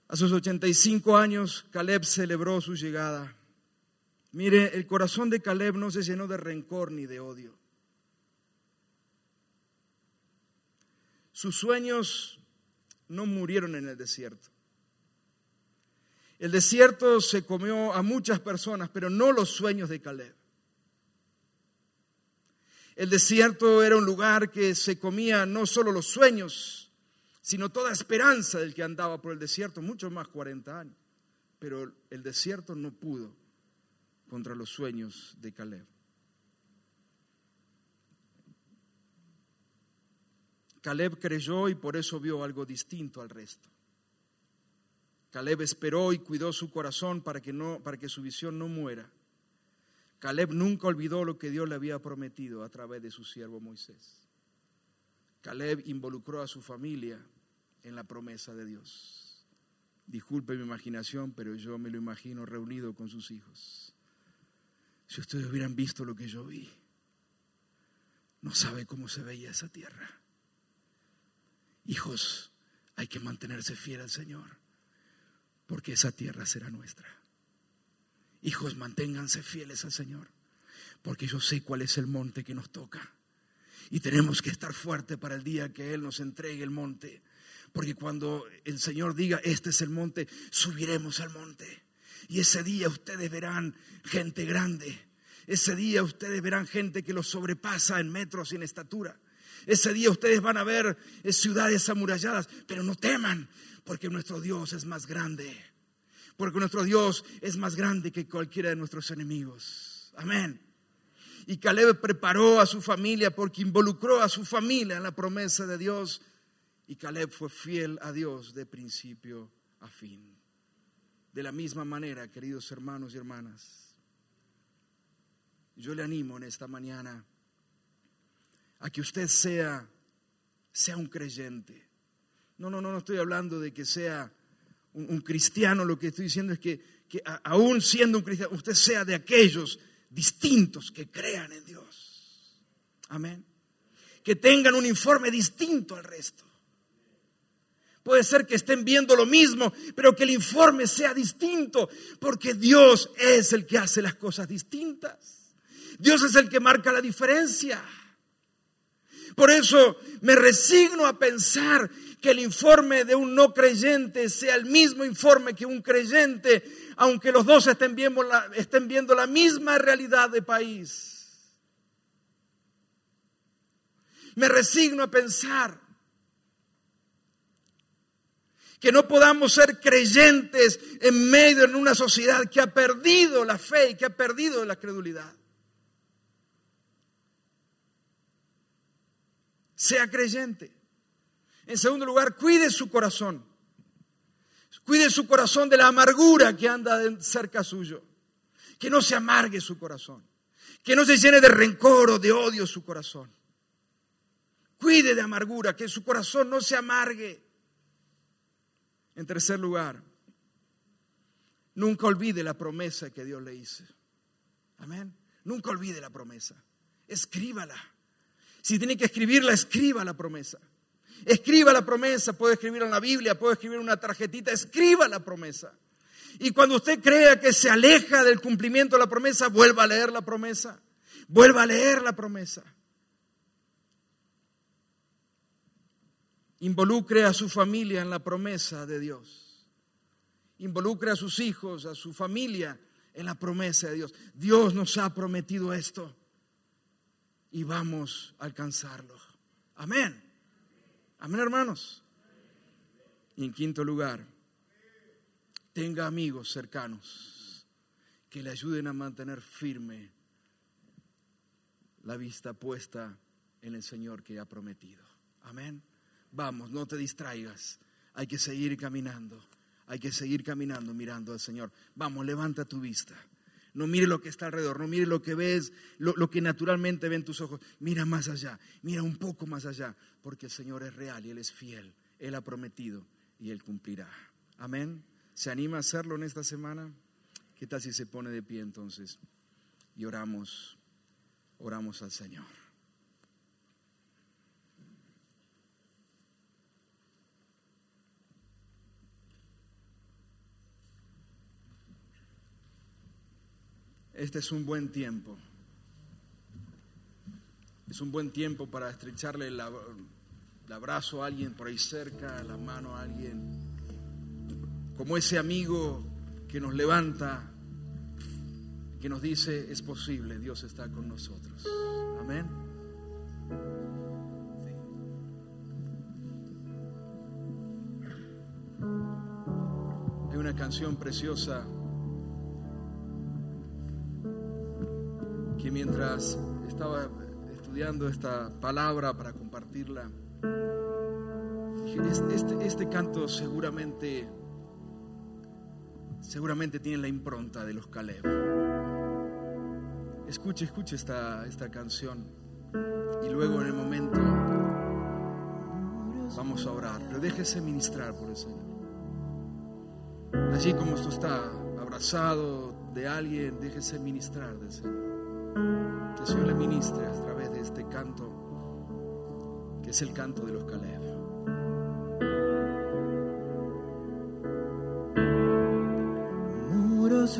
A sus 85 años, Caleb celebró su llegada. Mire, el corazón de Caleb no se llenó de rencor ni de odio. Sus sueños no murieron en el desierto. El desierto se comió a muchas personas, pero no los sueños de Caleb. El desierto era un lugar que se comía no solo los sueños, sino toda esperanza del que andaba por el desierto, mucho más 40 años. Pero el desierto no pudo contra los sueños de Caleb. Caleb creyó y por eso vio algo distinto al resto. Caleb esperó y cuidó su corazón para que, no, para que su visión no muera. Caleb nunca olvidó lo que Dios le había prometido a través de su siervo Moisés. Caleb involucró a su familia en la promesa de Dios. Disculpe mi imaginación, pero yo me lo imagino reunido con sus hijos. Si ustedes hubieran visto lo que yo vi, no sabe cómo se veía esa tierra. Hijos, hay que mantenerse fiel al Señor, porque esa tierra será nuestra. Hijos, manténganse fieles al Señor, porque yo sé cuál es el monte que nos toca. Y tenemos que estar fuertes para el día que Él nos entregue el monte. Porque cuando el Señor diga, este es el monte, subiremos al monte. Y ese día ustedes verán gente grande. Ese día ustedes verán gente que los sobrepasa en metros y en estatura. Ese día ustedes van a ver eh, ciudades amuralladas, pero no teman, porque nuestro Dios es más grande. Porque nuestro Dios es más grande que cualquiera de nuestros enemigos. Amén. Y Caleb preparó a su familia porque involucró a su familia en la promesa de Dios. Y Caleb fue fiel a Dios de principio a fin. De la misma manera, queridos hermanos y hermanas, yo le animo en esta mañana a que usted sea, sea un creyente. No, no, no, no estoy hablando de que sea un, cristiano, lo que estoy diciendo es que, que aún siendo un cristiano, usted sea de aquellos distintos que crean en Dios. Amén. Que tengan un informe distinto al resto. Puede ser que estén viendo lo mismo, pero que el informe sea distinto, porque Dios es el que hace las cosas distintas. Dios es el que marca la diferencia. Por eso me resigno a pensar que el informe de un no creyente sea el mismo informe que un creyente, aunque los dos estén viendo la, misma realidad de país. Me resigno a pensar que no podamos ser creyentes en medio de una sociedad que ha perdido la fe y que ha perdido la credulidad. Sea creyente. En segundo lugar, cuide su corazón. Cuide su corazón de la amargura que anda cerca suyo. Que no se amargue su corazón. Que no se llene de rencor o de odio su corazón. Cuide de amargura, que su corazón no se amargue. En tercer lugar, nunca olvide la promesa que Dios le hizo. Amén. Nunca olvide la promesa. Escríbala. Si tiene que escribirla, escriba la promesa. Escriba la promesa, puede escribirla en la Biblia, puede escribir una tarjetita, escriba la promesa. Y cuando usted crea que se aleja del cumplimiento de la promesa, vuelva a leer la promesa. Vuelva a leer la promesa. Involucre a su familia en la promesa de Dios. Involucre a sus hijos, a su familia en la promesa de Dios. Dios nos ha prometido esto y vamos a alcanzarlo. Amén. Amén, hermanos. Y en quinto lugar, tenga amigos cercanos que le ayuden a mantener firme la vista puesta en el Señor que ha prometido. Amén. Vamos, no te distraigas. Hay que seguir caminando. Hay que seguir caminando mirando al Señor. Vamos, levanta tu vista. No mire lo que está alrededor, no mire lo que ves, lo, que naturalmente ven tus ojos. Mira más allá, mira un poco más allá, porque el Señor es real y Él es fiel. Él ha prometido y Él cumplirá. Amén. ¿Se anima a hacerlo en esta semana? ¿Qué tal si se pone de pie entonces y oramos, oramos al Señor? Este es un buen tiempo. Es un buen tiempo para estrecharle el, abrazo a alguien por ahí cerca, la mano a alguien, como ese amigo que nos levanta, que nos dice, es posible, Dios está con nosotros. Amén. Hay una canción preciosa que mientras estaba estudiando esta palabra para compartirla, dije, este, este canto seguramente, seguramente tiene la impronta de los Caleb. Escuche, escuche esta, esta canción y luego en el momento vamos a orar, pero déjese ministrar por el Señor. Allí como esto está abrazado de alguien, déjese ministrar del Señor. Que el Señor le ministre a través de este canto, que es el canto de los Caleb. Muros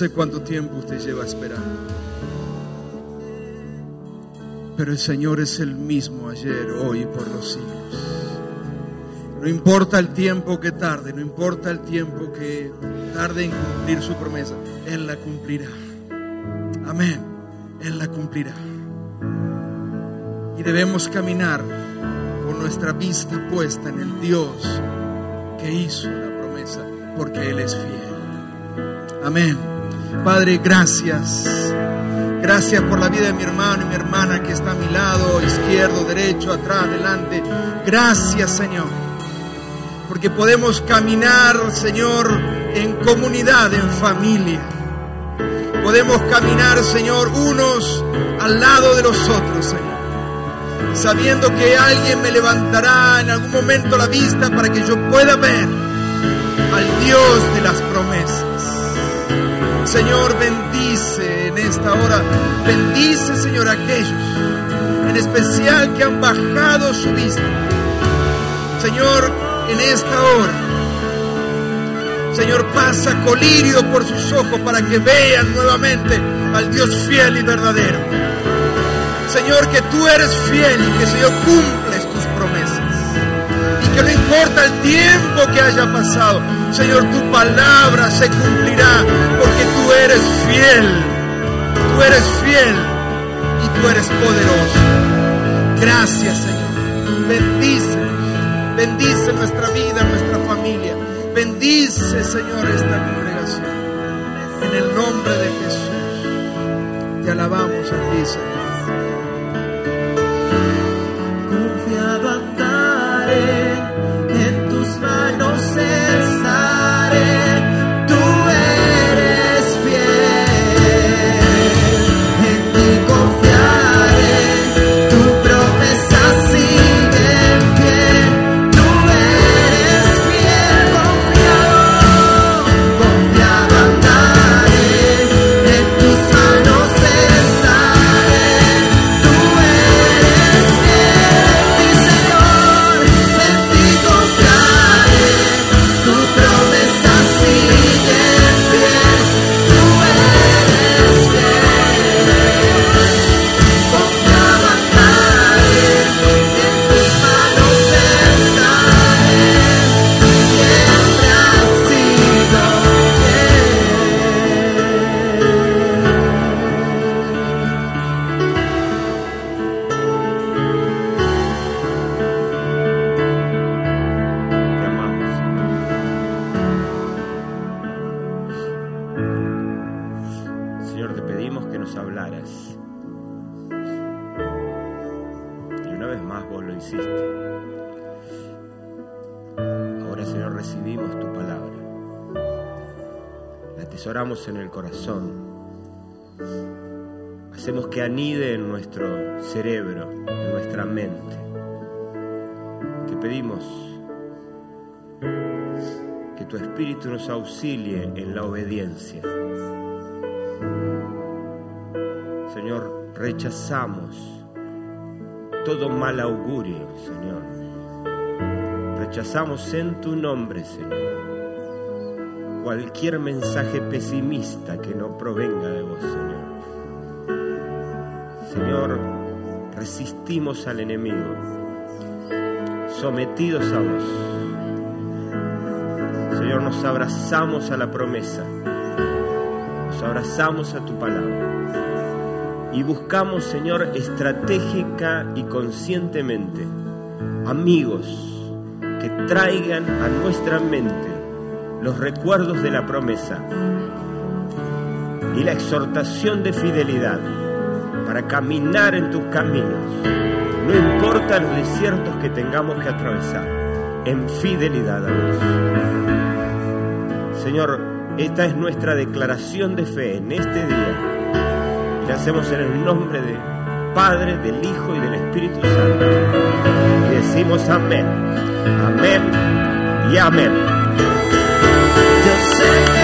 sé cuánto tiempo usted lleva esperando. Pero el Señor es el mismo ayer, hoy y por los siglos. No importa el tiempo que tarde, no importa el tiempo que tarde en cumplir su promesa, Él la cumplirá. Amén, Él la cumplirá. Y debemos caminar con nuestra vista puesta en el Dios que hizo la promesa, porque Él es fiel. Amén. Padre, gracias. Gracias por la vida de mi hermano y mi hermana que está a mi lado, izquierdo, derecho, atrás, adelante. Gracias, Señor. Porque podemos caminar, Señor, en comunidad, en familia. Podemos caminar, Señor, unos al lado de los otros, Señor. Sabiendo que alguien me levantará en algún momento la vista para que yo pueda ver al Dios de las promesas. Señor, bendice en esta hora. Bendice, Señor, aquellos, en especial que han bajado su vista. Señor, en esta hora. Señor, pasa colirio por sus ojos para que vean nuevamente al Dios fiel y verdadero. Señor, que tú eres fiel y que, Señor, cumples tus promesas. Y que no importa el tiempo que haya pasado, Señor, tu palabra se porque tú eres fiel. Tú eres fiel y tú eres poderoso. Gracias, Señor. Bendice, bendice nuestra vida, nuestra familia. Bendice, Señor, esta congregación. En el nombre de Jesús. Te alabamos a ti, Señor. En el corazón. Hacemos que anide en nuestro cerebro, en nuestra mente. Te pedimos que tu Espíritu nos auxilie en la obediencia. Señor, rechazamos todo mal augurio, Señor. Rechazamos en tu nombre, Señor, cualquier mensaje pesimista que no provenga de vos, Señor. Señor, resistimos al enemigo, sometidos a vos. Señor, nos abrazamos a la promesa, nos abrazamos a tu palabra y buscamos, Señor, estratégica y conscientemente amigos que traigan a nuestra mente los recuerdos de la promesa y la exhortación de fidelidad para caminar en tus caminos, no importa los desiertos que tengamos que atravesar, en fidelidad a Dios. Señor, esta es nuestra declaración de fe en este día. Y la hacemos en el nombre del Padre, del Hijo y del Espíritu Santo. Y decimos amén, amén y amén. Yo sé que